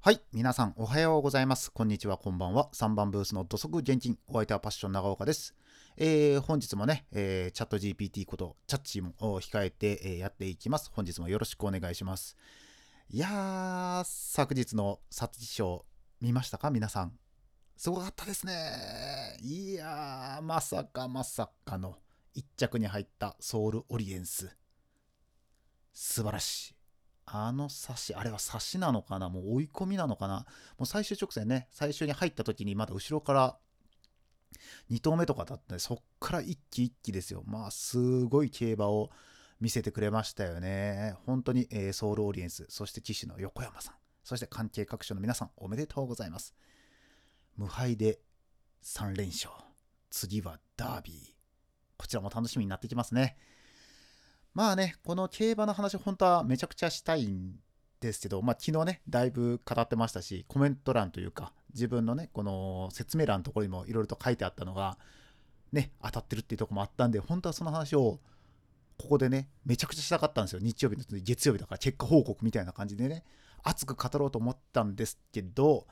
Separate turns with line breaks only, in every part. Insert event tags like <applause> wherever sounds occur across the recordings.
はい、皆さんおはようございます。こんにちは、こんばんは。3番ブースの土足現金、お相手はパッション長岡です。えー、本日もね、えー、チャット GPT ことチャッチも控えて、えーやっていきます。本日もよろしくお願いします。いやー、昨日の皐月賞見ましたか？皆さん。すごかったですね。いやー、まさかまさかの1着に入ったソウルオリエンス。素晴らしい。あの差し、あれは差しなのかな？もう追い込みなのかな？もう最終直線ね、最初に入った時にまだ後ろから2投目とかだったんで、そっから一気一気ですよ。まあ、すごい競馬を見せてくれましたよね。本当に、えーソウルオリエンス、そして騎手の横山さん、そして関係各所の皆さん、おめでとうございます。無敗で3連勝。次はダービー。こちらも楽しみになってきますね。まあね、この競馬の話、本当はめちゃくちゃしたいんですけど、まあ昨日ね、だいぶ語ってましたし、コメント欄というか、自分のね、この説明欄のところにもいろいろと書いてあったのが、ね、当たってるっていうとこもあったんで、本当はその話を、ここでね、めちゃくちゃしたかったんですよ。日曜日の月曜日だから、結果報告みたいな感じでね、熱く語ろうと思ったんですけど、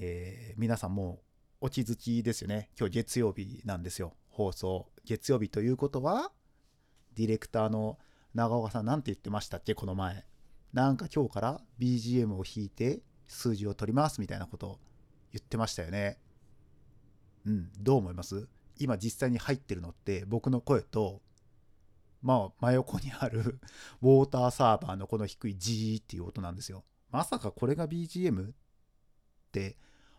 えー皆さんもうお気づきですよね。今日月曜日なんですよ。放送。月曜日ということは、ディレクターの長岡さんなんて言ってましたっけこの前。なんか今日から BGM を弾いて数字を取りますみたいなこと言ってましたよね。うん、どう思います？今実際に入ってるのって僕の声と、まあ真横にある <laughs> ウォーターサーバーのこの低い G っていう音なんですよ。まさかこれが BGM? って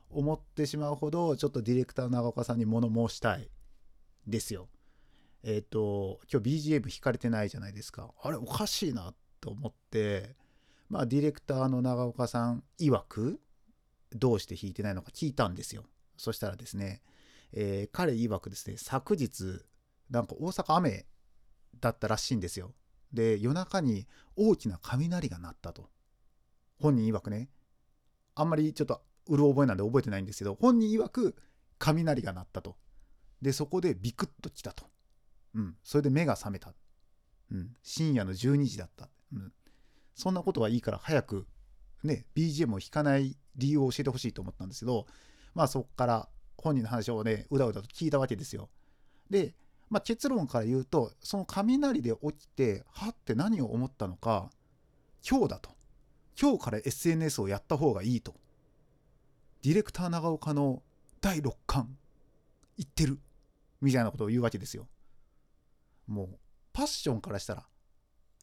思ってしまうほどちょっとディレクターの長岡さんに物申したいですよ。えっ、と、今日 BGM 弾かれてないじゃないですか。あれ、おかしいなと思って、まあ、ディレクターの長岡さん曰く、どうして弾いてないのか聞いたんですよ。そしたらですね、えー彼曰くですね、昨日、なんか大阪雨だったらしいんですよ。で、夜中に大きな雷が鳴ったと。本人曰くね、あんまりちょっとうる覚えなんで覚えてないんですけど、本人曰く雷が鳴ったと。で、そこでビクッと来たと。うん、それで目が覚めた。うん、深夜の12時だった。うん、そんなことはいいから早くね、BGM を弾かない理由を教えてほしいと思ったんですけど、まあそこから本人の話をね、うだうだと聞いたわけですよ。で、まあ、結論から言うと、その雷で起きて、はって何を思ったのか、今日だと。今日から SNS をやった方がいいと。ディレクター長岡の第6巻言ってる。みたいなことを言うわけですよ。もうパッションからしたら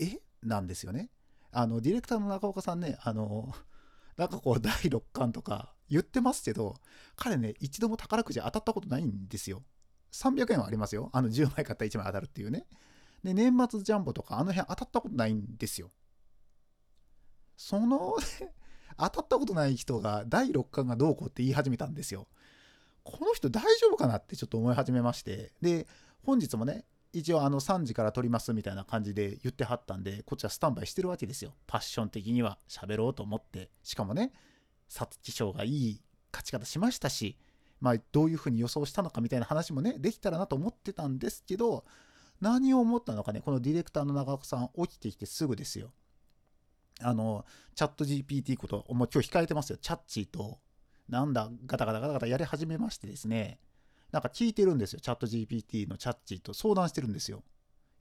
え？なんですよね。あのディレクターの中岡さんねあのなんかこう第6巻とか言ってますけど彼ね一度も宝くじ当たったことないんですよ。300円はありますよ。あの10枚買ったら1枚当たるっていうね。で年末ジャンボとかあの辺当たったことないんですよ。その <laughs> 当たったことない人が第6巻がどうこうって言い始めたんですよ。この人大丈夫かなってちょっと思い始めましてで本日もね一応あの3時から撮りますみたいな感じで言ってはったんでこっちはスタンバイしてるわけですよ。パッション的には。喋ろうと思って。しかもね皐月賞がいい勝ち方しましたしまあどういうふうに予想したのかみたいな話もねできたらなと思ってたんですけど何を思ったのかねこのディレクターの長岡さん起きてきてすぐですよ。あのチャット GPT こともう今日控えてますよ。チャッチーとなんだガタガタガタガタやり始めましてですね。なんか聞いてるんですよ。チャット GPT のチャッチーと相談してるんですよ。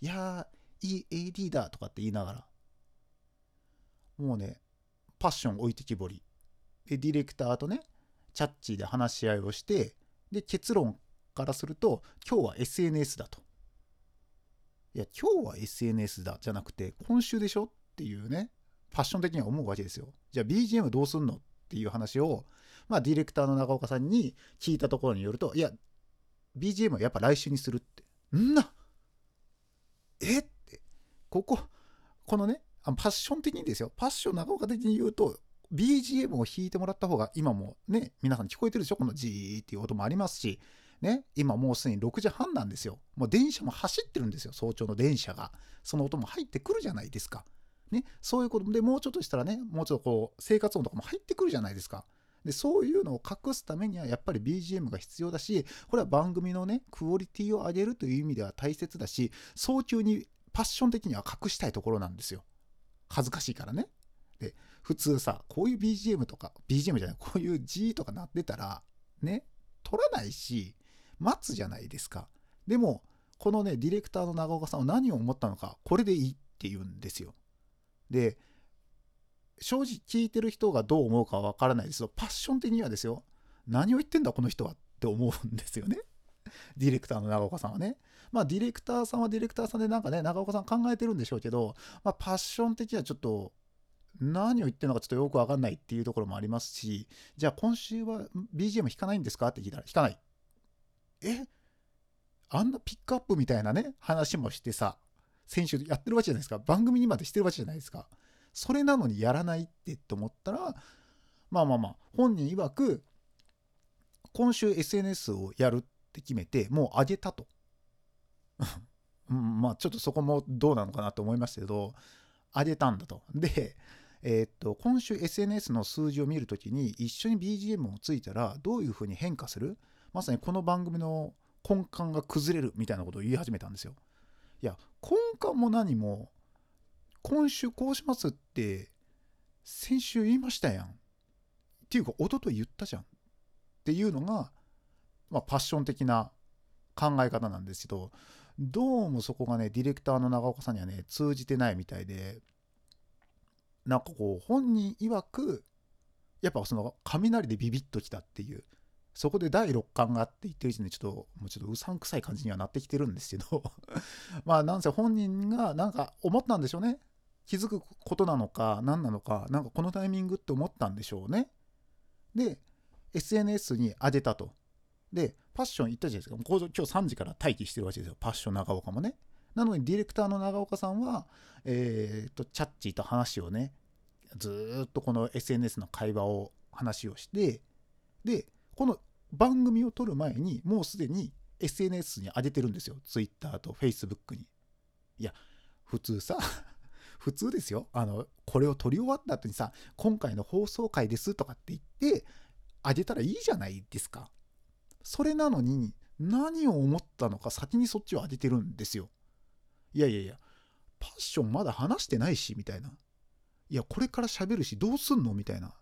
いやーいい AD だとかって言いながら。もうねパッション置いてきぼり。でディレクターとねチャッチーで話し合いをしてで結論からすると今日は SNS だと。いや今日は SNS だじゃなくて今週でしょっていうねファッション的には思うわけですよ。じゃあ BGM どうすんのっていう話をまあディレクターの長岡さんに聞いたところによるといや BGM はやっぱ来週にするって。んな。え？って。こここのねあパッション的にですよ。パッション長岡的に言うと BGM を弾いてもらった方が今もね皆さん聞こえてるでしょ？このジーっていう音もありますしね。今もうすでに6時半なんですよ。もう電車も走ってるんですよ。早朝の電車が。その音も入ってくるじゃないですか。ね。そういうことでもうちょっとしたらねもうちょっとこう生活音とかも入ってくるじゃないですか。でそういうのを隠すためにはやっぱり BGM が必要だしこれは番組のねクオリティを上げるという意味では大切だし早急にパッション的には隠したいところなんですよ恥ずかしいからねで普通さ、こういう BGM とか、BGM じゃない、こういう G とか鳴ってたら、ね、撮らないし、待つじゃないですか。でも、このね、ディレクターの長岡さんは何を思ったのか、これでいいって言うんですよ。で、正直聞いてる人がどう思うかはわからないですけど、パッション的にはですよ、何を言ってんだこの人はって思うんですよね。<laughs> ディレクターの長岡さんはね。まあディレクターさんはディレクターさんでなんかね、長岡さん考えてるんでしょうけど、まあパッション的にはちょっと何を言ってるのかちょっとよくわかんないっていうところもありますし、じゃあ今週は BGM 弾かないんですかって聞いたら弾かない。え？あんなピックアップみたいなね、話もしてさ、先週やってるわけじゃないですか。番組にまでしてるわけじゃないですか。それなのにやらないってって思ったら、まあまあまあ、本人曰く、今週 SNS をやるって決めて、もう上げたと。<laughs> まあちょっとそこもどうなのかなと思いますけど、上げたんだと。で、えー、っと、今週 SNS の数字を見るときに一緒に BGM をついたらどういうふうに変化する？まさにこの番組の根幹が崩れるみたいなことを言い始めたんですよ。いや、根幹も何も、今週こうしますって先週言いましたやん。っていうか、一昨日言ったじゃん。っていうのが、まあ、パッション的な考え方なんですけど、どうもそこがね、ディレクターの長岡さんにはね、通じてないみたいで、なんかこう、本人曰く、やっぱその雷でビビッときたっていう、そこで第六感があって言ってる時点でちょっと、もうちょっとうさんくさい感じにはなってきてるんですけど <laughs> まあなんせ本人がなんか思ったんでしょうね。気づくことなのか何なのか、なんかこのタイミングって思ったんでしょうね。で、SNS に上げたと。で、パッション言ったじゃないですか。今日3時から待機してるわけですよ。パッション長岡もね。なのにディレクターの長岡さんは、えー、と、チャッチーと話をね、ずっとこの SNS の会話を話をして、で、この番組を撮る前にもうすでに SNS に上げてるんですよ。Twitter と Facebook に。いや、普通さ、普通ですよ。あの、これを撮り終わった後にさ、今回の放送回ですとかって言って、あげたらいいじゃないですか。それなのに、何を思ったのか先にそっちを当ててるんですよ。いやいやいや、パッションまだ話してないし、みたいな。いや、これから喋るし、どうすんの？みたいな。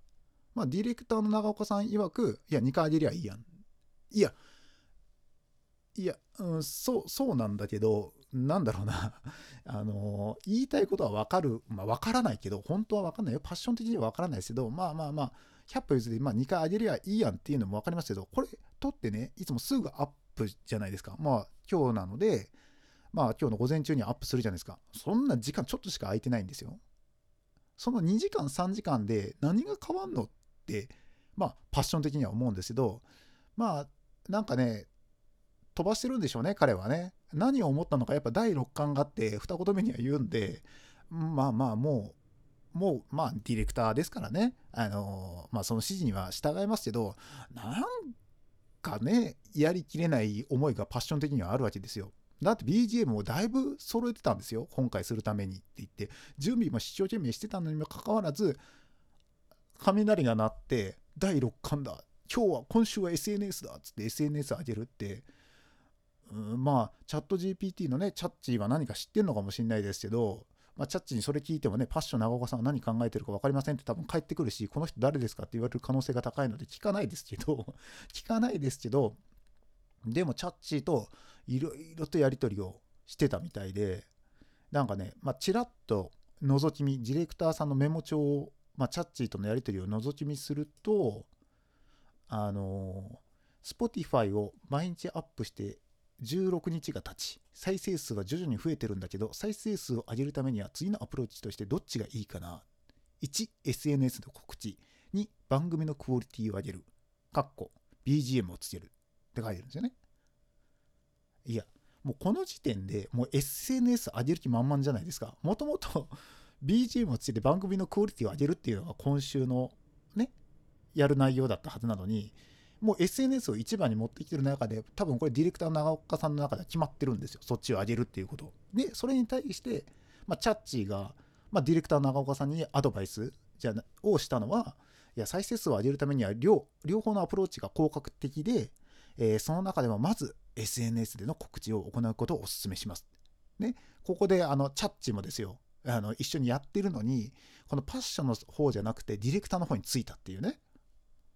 まあ、ディレクターの長岡さん曰く、いや、2回あげりゃいいやん。いや、いや、うん、そう、そうなんだけど、なんだろうな、<laughs> あの、言いたいことはわかる、まあ、わからないけど、本当はわかんないよ。パッション的にはわからないですけど、まあまあまあ、100歩譲り、まあ、2回あげりゃいいやんっていうのもわかりますけど、これ、撮ってね、いつもすぐアップじゃないですか。まあ、今日なので、まあ、今日の午前中にアップするじゃないですか。そんな時間ちょっとしか空いてないんですよ。その2時間、3時間で何が変わんのって、まあ、パッション的には思うんですけど、まあ、なんかね、飛ばしてるんでしょうね、彼はね。何を思ったのか、やっぱ第六感があって、二言目には言うんで、まあまあ、もう、もう、まあ、ディレクターですからね、あの、まあ、その指示には従いますけど、なんかね、やりきれない思いがパッション的にはあるわけですよ。だって BGM をだいぶ揃えてたんですよ。今回するためにって言って。準備も一生懸命してたのにもかかわらず、雷が鳴って、第6巻だ。今日は、今週は SNS だっつって SNS 上げるって、うん、まあ、チャット GPT のね、チャッチーは何か知ってんのかもしれないですけど、まあ、チャッチにそれ聞いてもね、パッション長岡さんは何考えてるか分かりませんって多分返ってくるし、この人誰ですかって言われる可能性が高いので聞かないですけど、<laughs> 聞かないですけど、でもチャッチーといろいろとやり取りをしてたみたいで、なんかね、まあ、ちらっと覗き見、ディレクターさんのメモ帳を、まあ、チャッチーとのやり取りを覗き見すると、あの、Spotify を毎日アップして16日が経ち、再生数は徐々に増えてるんだけど、再生数を上げるためには次のアプローチとしてどっちがいいかな。1、SNS の告知。2、番組のクオリティを上げる。かっこ、BGM をつける。って書いてるんですよね。いや、もうこの時点でもう SNS 上げる気満々じゃないですか。もともと BGM をつけて番組のクオリティを上げるっていうのが今週のね、やる内容だったはずなのに、もう SNS を一番に持ってきてる中で、多分これディレクターの長岡さんの中では決まってるんですよ。そっちを上げるっていうこと。で、それに対して、まあ、チャッチーが、まあ、ディレクターの長岡さんにアドバイスじゃをしたのは、いや、再生数を上げるためには両、両方のアプローチが効果的で、えー、その中でもまず SNS での告知を行うことをお勧めします。ね、ここであのチャッチもですよ、あの一緒にやってるのにこのパッションの方じゃなくてディレクターの方についたっていうね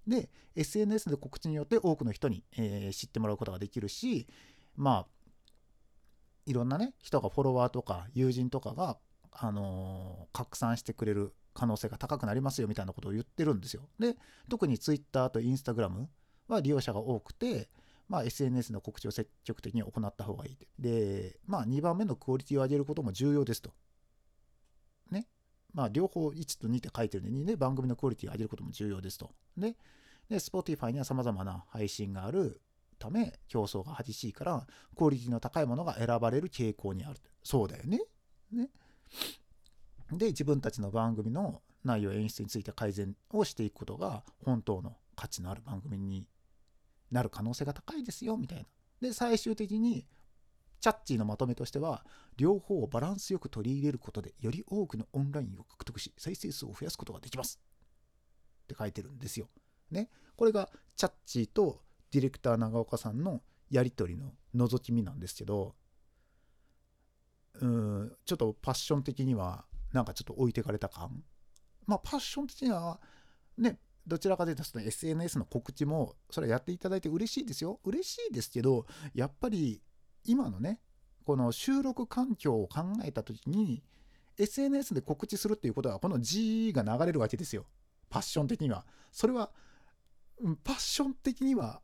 で SNS で告知によって多くの人に、えー、知ってもらうことができるしまあいろんなね人がフォロワーとか友人とかが、あのー、拡散してくれる可能性が高くなりますよみたいなことを言ってるんですよ。で特に Twitter と Instagram は利用者が多くて、まあ、SNS の告知を積極的に行った方がいいで、まあ、2番目のクオリティを上げることも重要ですと。まあ、両方1と2って書いてるのにね、番組のクオリティを上げることも重要ですと。で、で Spotify には様々な配信があるため、競争が激しいから、クオリティの高いものが選ばれる傾向にある。そうだよね。ね。で、自分たちの番組の内容演出について改善をしていくことが本当の価値のある番組になる可能性が高いですよみたいな。で最終的にチャッチーのまとめとしては両方をバランスよく取り入れることでより多くのオンラインを獲得し再生数を増やすことができますって書いてるんですよ。ね。これがチャッチーとディレクター長岡さんのやり取りの覗き見なんですけどうんちょっとパッション的にはなんかちょっと置いてかれた感まあパッション的にはねどちらかというとその SNS の告知もそれはやっていただいて嬉しいですよ嬉しいですけどやっぱり今のねこの収録環境を考えた時に SNS で告知するっていうことはこの G が流れるわけですよ。パッション的には。それはパッション的には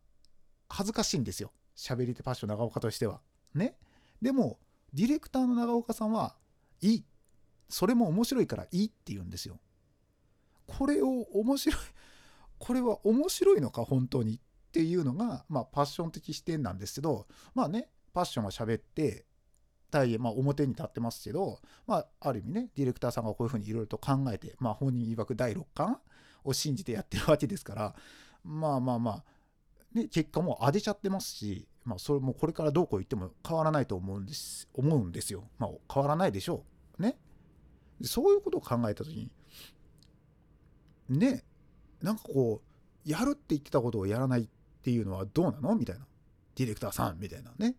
恥ずかしいんですよ。喋り手パッション長岡としては。ね。でもディレクターの長岡さんはいい。それも面白いからいいって言うんですよ。これを面白いこれは面白いのか本当にっていうのが、まあ、パッション的視点なんですけどまあねパッションは喋って対、まあ、表に立ってますけど、まあ、ある意味ねディレクターさんがこういうふうにいろいろと考えて、まあ、本人曰く第6巻を信じてやってるわけですからまあまあまあ、ね、結果も上げちゃってますし、まあ、それもこれからどうこう言っても変わらないと思うんです思うんですよ。まあ、変わらないでしょう。ね。そういうことを考えた時にねなんかこうやるって言ってたことをやらないっていうのはどうなの？みたいなディレクターさんみたいなね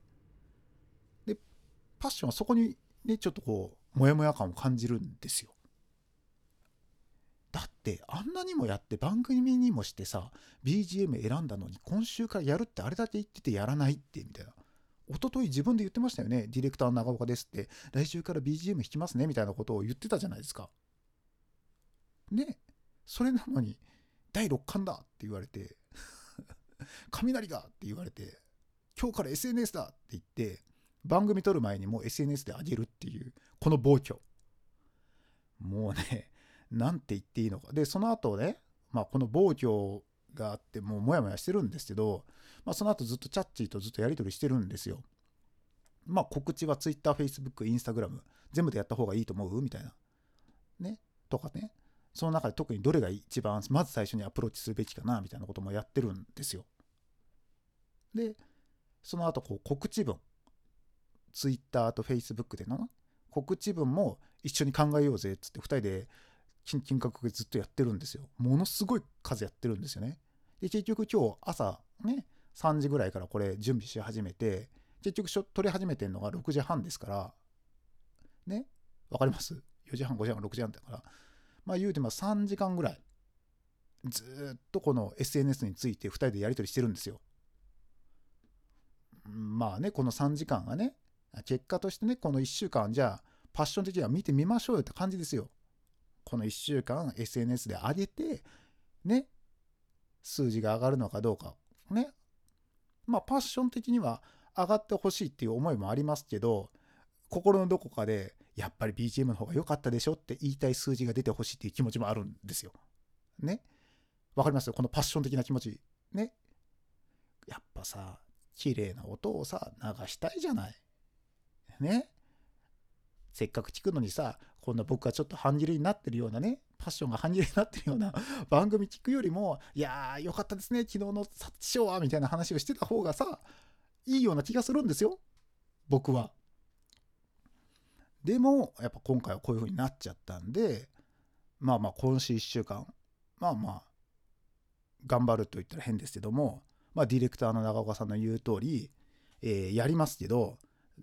パッションはそこにねちょっとこうモヤモヤ感を感じるんですよ。だってあんなにもやって番組にもしてさ BGM 選んだのに今週からやるってあれだけ言っててやらないってみたいな。一昨日自分で言ってましたよね。ディレクターの長岡ですって。来週から BGM 弾きますねみたいなことを言ってたじゃないですか。ね。それなのに第6巻だって言われて <laughs> 雷がって言われて今日から SNS だって言って番組撮る前にもう SNS で上げるっていうこの暴挙。もうね <laughs> 何て言っていいのか。でその後ねまあこの暴挙があってもうモヤモヤしてるんですけど、まあ、その後ずっとチャッチーとずっとやり取りしてるんですよ。まあ告知は Twitter、Facebook、Instagram 全部でやった方がいいと思うみたいな。ね？とかね。その中で特にどれが一番まず最初にアプローチするべきかなみたいなこともやってるんですよ。でその後こう告知文。Twitter と Facebook での告知文も一緒に考えようぜっつって2人で金額ずっとやってるんですよ。ものすごい数やってるんですよね。で結局今日朝ね3時ぐらいからこれ準備し始めて結局撮り始めてるのが6時半ですからねわかります ?4 時半5時半6時半だからまあ言うても3時間ぐらいずっとこの SNS について2人でやり取りしてるんですよ。まあねこの3時間がね結果としてねこの1週間じゃあパッション的には見てみましょうよって感じですよ。この1週間 SNS で上げてね数字が上がるのかどうかねまあパッション的には上がってほしいっていう思いもありますけど心のどこかでやっぱり BGM の方が良かったでしょって言いたい数字が出てほしいっていう気持ちもあるんですよ。ね。わかります？よこのパッション的な気持ち。ね。やっぱさ、綺麗な音をさ、流したいじゃない。ね。せっかく聞くのにさ、こんな僕がちょっと半切れになってるようなね、パッションが半切れになってるような <laughs> 番組聞くよりも、いやー、よかったですね、昨日のサッチショーは、みたいな話をしてた方がさ、いいような気がするんですよ。僕は。でもやっぱ今回はこういう風になっちゃったんでまあまあ今週1週間まあまあ頑張ると言ったら変ですけどもまあディレクターの長岡さんの言う通り、えー、やりますけど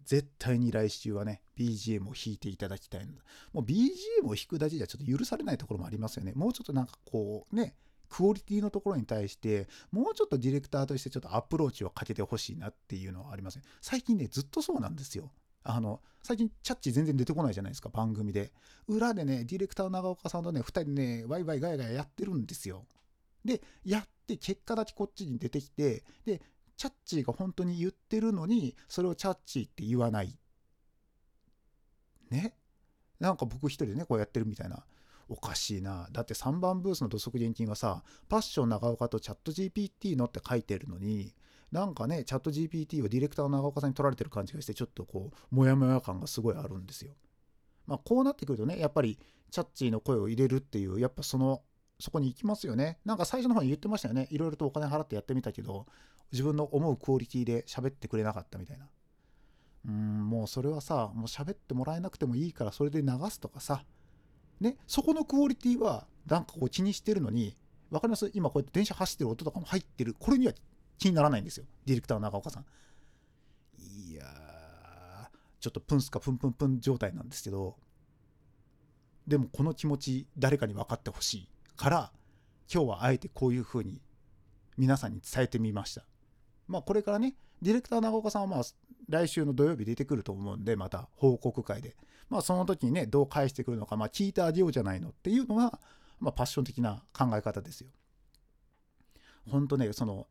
絶対に来週はね BGM を弾いていただきたいのもう BGM を弾くだけじゃちょっと許されないところもありますよね。もうちょっとなんかこうね、クオリティのところに対して、もうちょっとディレクターとしてちょっとアプローチをかけてほしいなっていうのはありますね。最近ね、ずっとそうなんですよ。あの、最近、チャッチ全然出てこないじゃないですか、番組で。裏でね、ディレクターの長岡さんとね、2人ね、ワイワイガヤガヤやってるんですよ。で、やって、結果だけこっちに出てきて、で、チャッチーが本当に言ってるのに、それをチャッチーって言わない。ね？なんか僕一人でね、こうやってるみたいな。おかしいな。だって3番ブースの土足現金はさ、パッション長岡とチャット GPT のって書いてるのに、なんかね、チャット GPT をディレクターの長岡さんに取られてる感じがして、ちょっとこう、モヤモヤ感がすごいあるんですよ。まあ、こうなってくるとね、やっぱり、チャッチーの声を入れるっていう、やっぱその、そこに行きますよね。なんか最初の方に言ってましたよね。いろいろとお金払ってやってみたけど、自分の思うクオリティで喋ってくれなかったみたいな。うん、もうそれはさ、もう喋ってもらえなくてもいいからそれで流すとかさ、ね、そこのクオリティはなんかこう気にしてるのに、わかります？今こうやって電車走ってる音とかも入ってる。これには気にならないんですよ。ディレクターの長岡さん。いやー、ちょっとプンスかプンプンプン状態なんですけど、でもこの気持ち誰かに分かってほしいから、今日はあえてこういう風に皆さんに伝えてみました。まあこれからね、ディレクター長岡さんはまあ来週の土曜日出てくると思うんで、また報告会で。まあその時にね、どう返してくるのか、まあ聞いてあげようじゃないのっていうのは、まあパッション的な考え方ですよ。ほんとね、その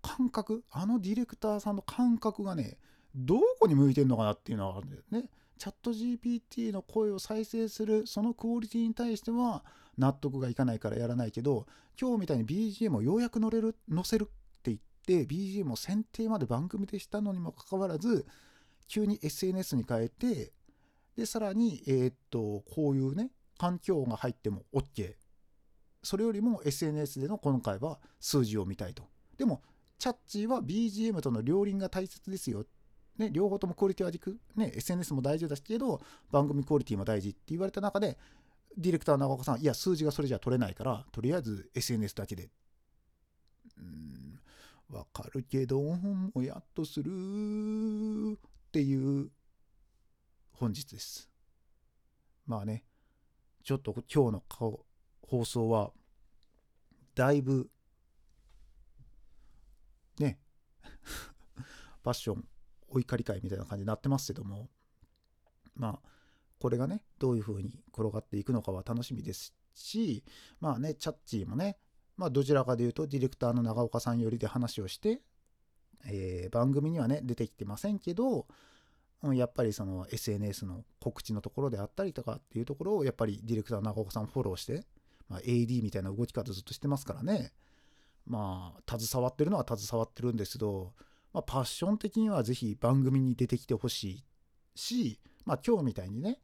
感覚、あのディレクターさんの感覚がね、どこに向いてるのかなっていうのはあるんだよね。チャット GPT の声を再生するそのクオリティに対しては納得がいかないからやらないけど今日みたいに BGM をようやく乗れる載せるって言って BGM を選定まで番組でしたのにもかかわらず急に SNS に変えてでさらにえー、っとこういうね環境が入っても OK それよりも SNS での今回は数字を見たいと。でもチャッチーは BGM との両輪が大切ですよ。ね、両方ともクオリティは軸、ね、SNS も大事だけど、番組クオリティも大事って言われた中で、ディレクター長岡さん、いや、数字がそれじゃ取れないから、とりあえず SNS だけで。うん、わかるけど、もやっとするっていう本日です。まあね、ちょっと今日の放送は、だいぶ、ね、<laughs> パッションお怒り会みたいな感じになってますけども、まあ、これがね、どういう風に転がっていくのかは楽しみですし、まあね、チャッチーもね、まあ、どちらかで言うと、ディレクターの長岡さん寄りで話をして、えー、番組にはね、出てきてませんけど、やっぱりその SNS の告知のところであったりとかっていうところを、やっぱりディレクターの長岡さんフォローして、まあ、AD みたいな動き方ずっとしてますからね、まあ、携わってるのは携わってるんですけど、まあ、パッション的にはぜひ番組に出てきてほしいし、まあ、今日みたいにね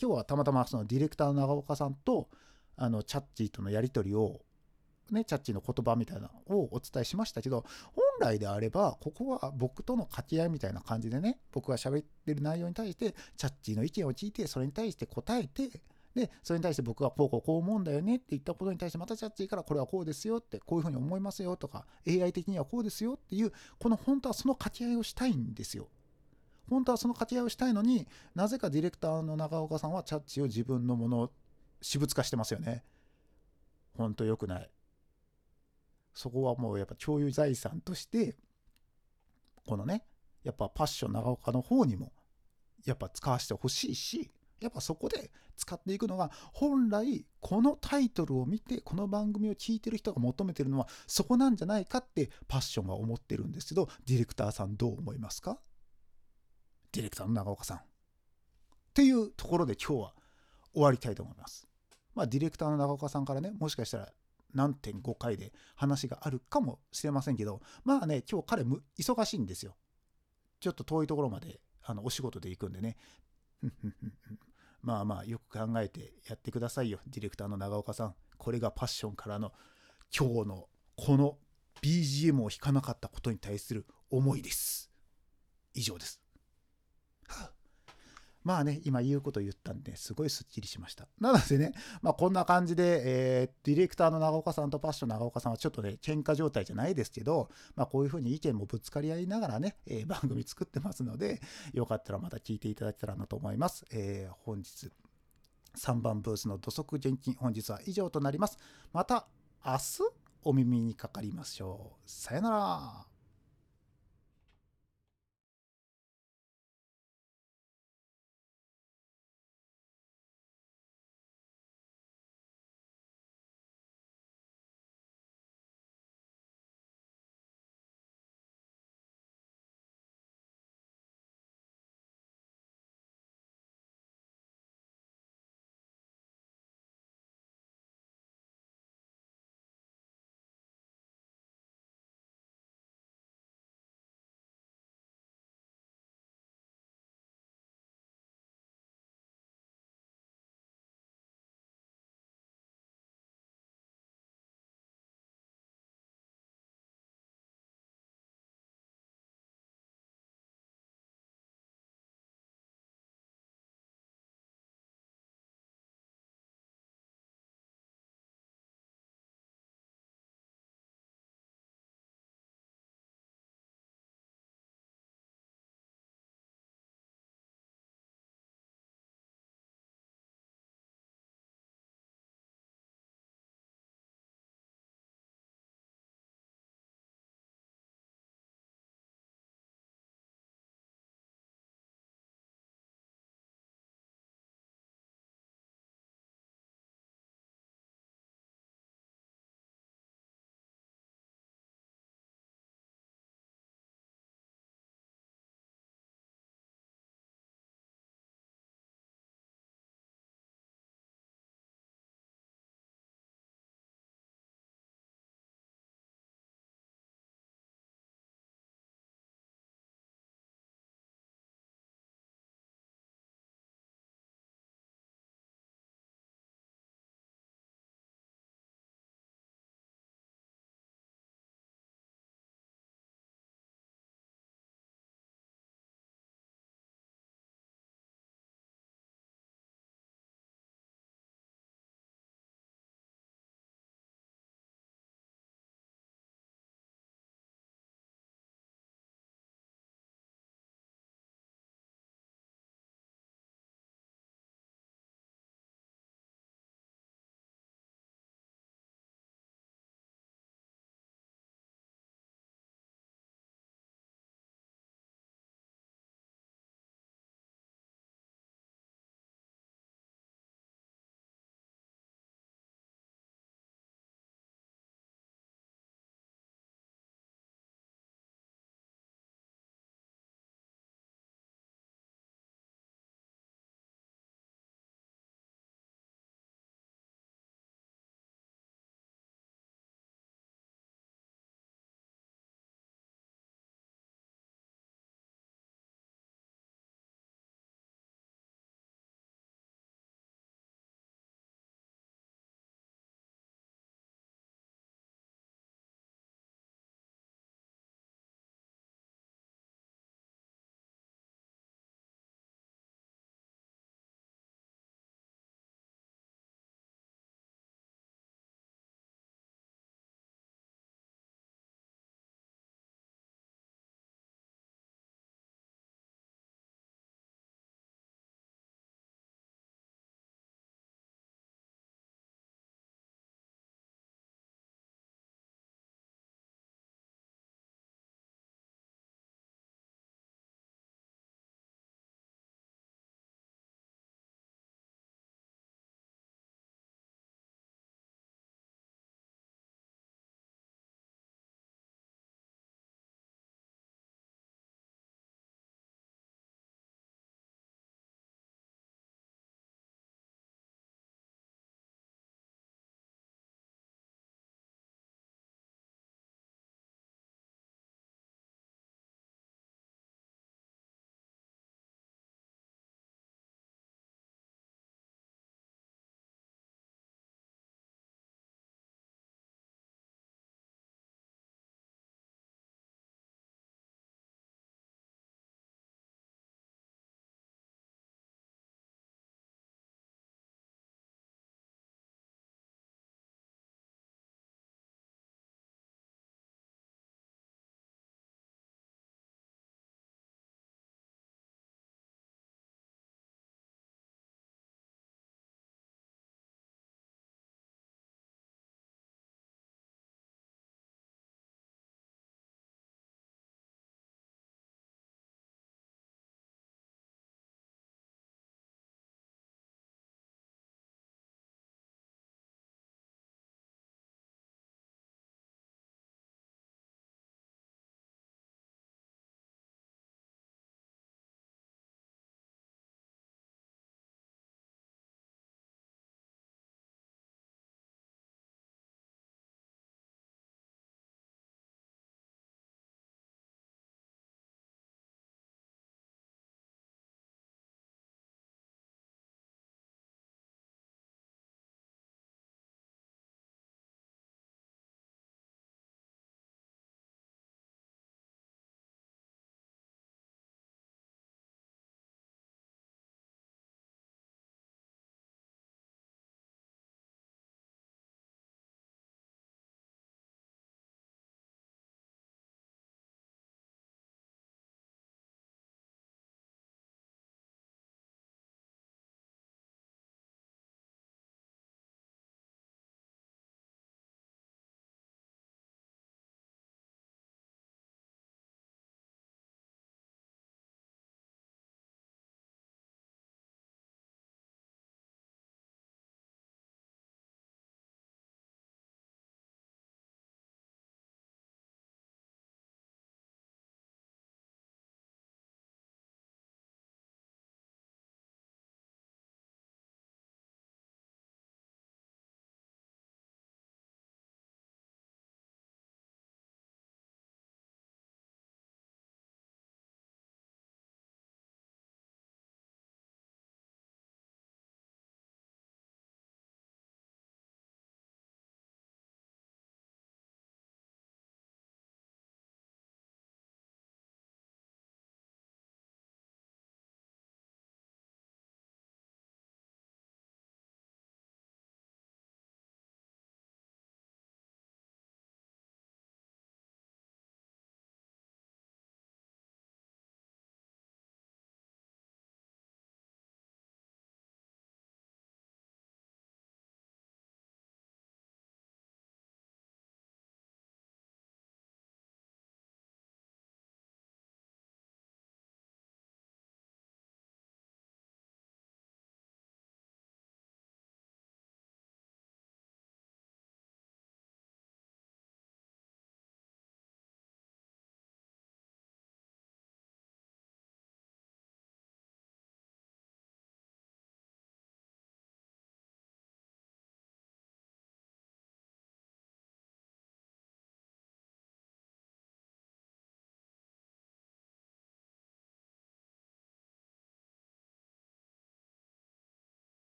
今日はたまたまそのディレクターの長岡さんとあのチャッチーとのやり取りをね、チャッチーの言葉みたいなのをお伝えしましたけど、本来であれば、ここは僕との掛け合いみたいな感じでね、僕が喋ってる内容に対して、チャッチーの意見を聞いて、それに対して答えて、で、それに対して僕はこうこうこう思うんだよねって言ったことに対して、またチャッチーからこれはこうですよって、こういうふうに思いますよとか、AI 的にはこうですよっていう、この本当はその掛け合いをしたいんですよ。本当はその掛け合いをしたいのになぜかディレクターの長岡さんはチャッチを自分のもの、私物化してますよね。本当良くない。そこはもうやっぱ共有財産として、このね、やっぱパッション長岡の方にも、やっぱ使わせてほしいし、やっぱそこで使っていくのが本来このタイトルを見てこの番組を聞いてる人が求めてるのはそこなんじゃないかってパッションが思ってるんですけどディレクターさんどう思いますか？ディレクターの長岡さん。っていうところで今日は終わりたいと思います。まあディレクターの長岡さんからねもしかしたら何点5回で話があるかもしれませんけどまあね今日彼忙しいんですよ。ちょっと遠いところまであのお仕事で行くんでね <laughs> まあまあよく考えてやってくださいよディレクターの長岡さんこれがパッションからの今日のこの BGM を弾かなかったことに対する思いです以上です、まあね、今言うこと言ったんで、すごいすっきりしました。なのでね、まあこんな感じで、えー、ディレクターの長岡さんとパッション長岡さんはちょっとね、喧嘩状態じゃないですけど、まあこういうふうに意見もぶつかり合いながらね、えー、番組作ってますので、よかったらまた聞いていただけたらなと思います。えー、本日、3番ブースの土足現金、本日は以上となります。また明日お耳にかかりましょう。さよなら。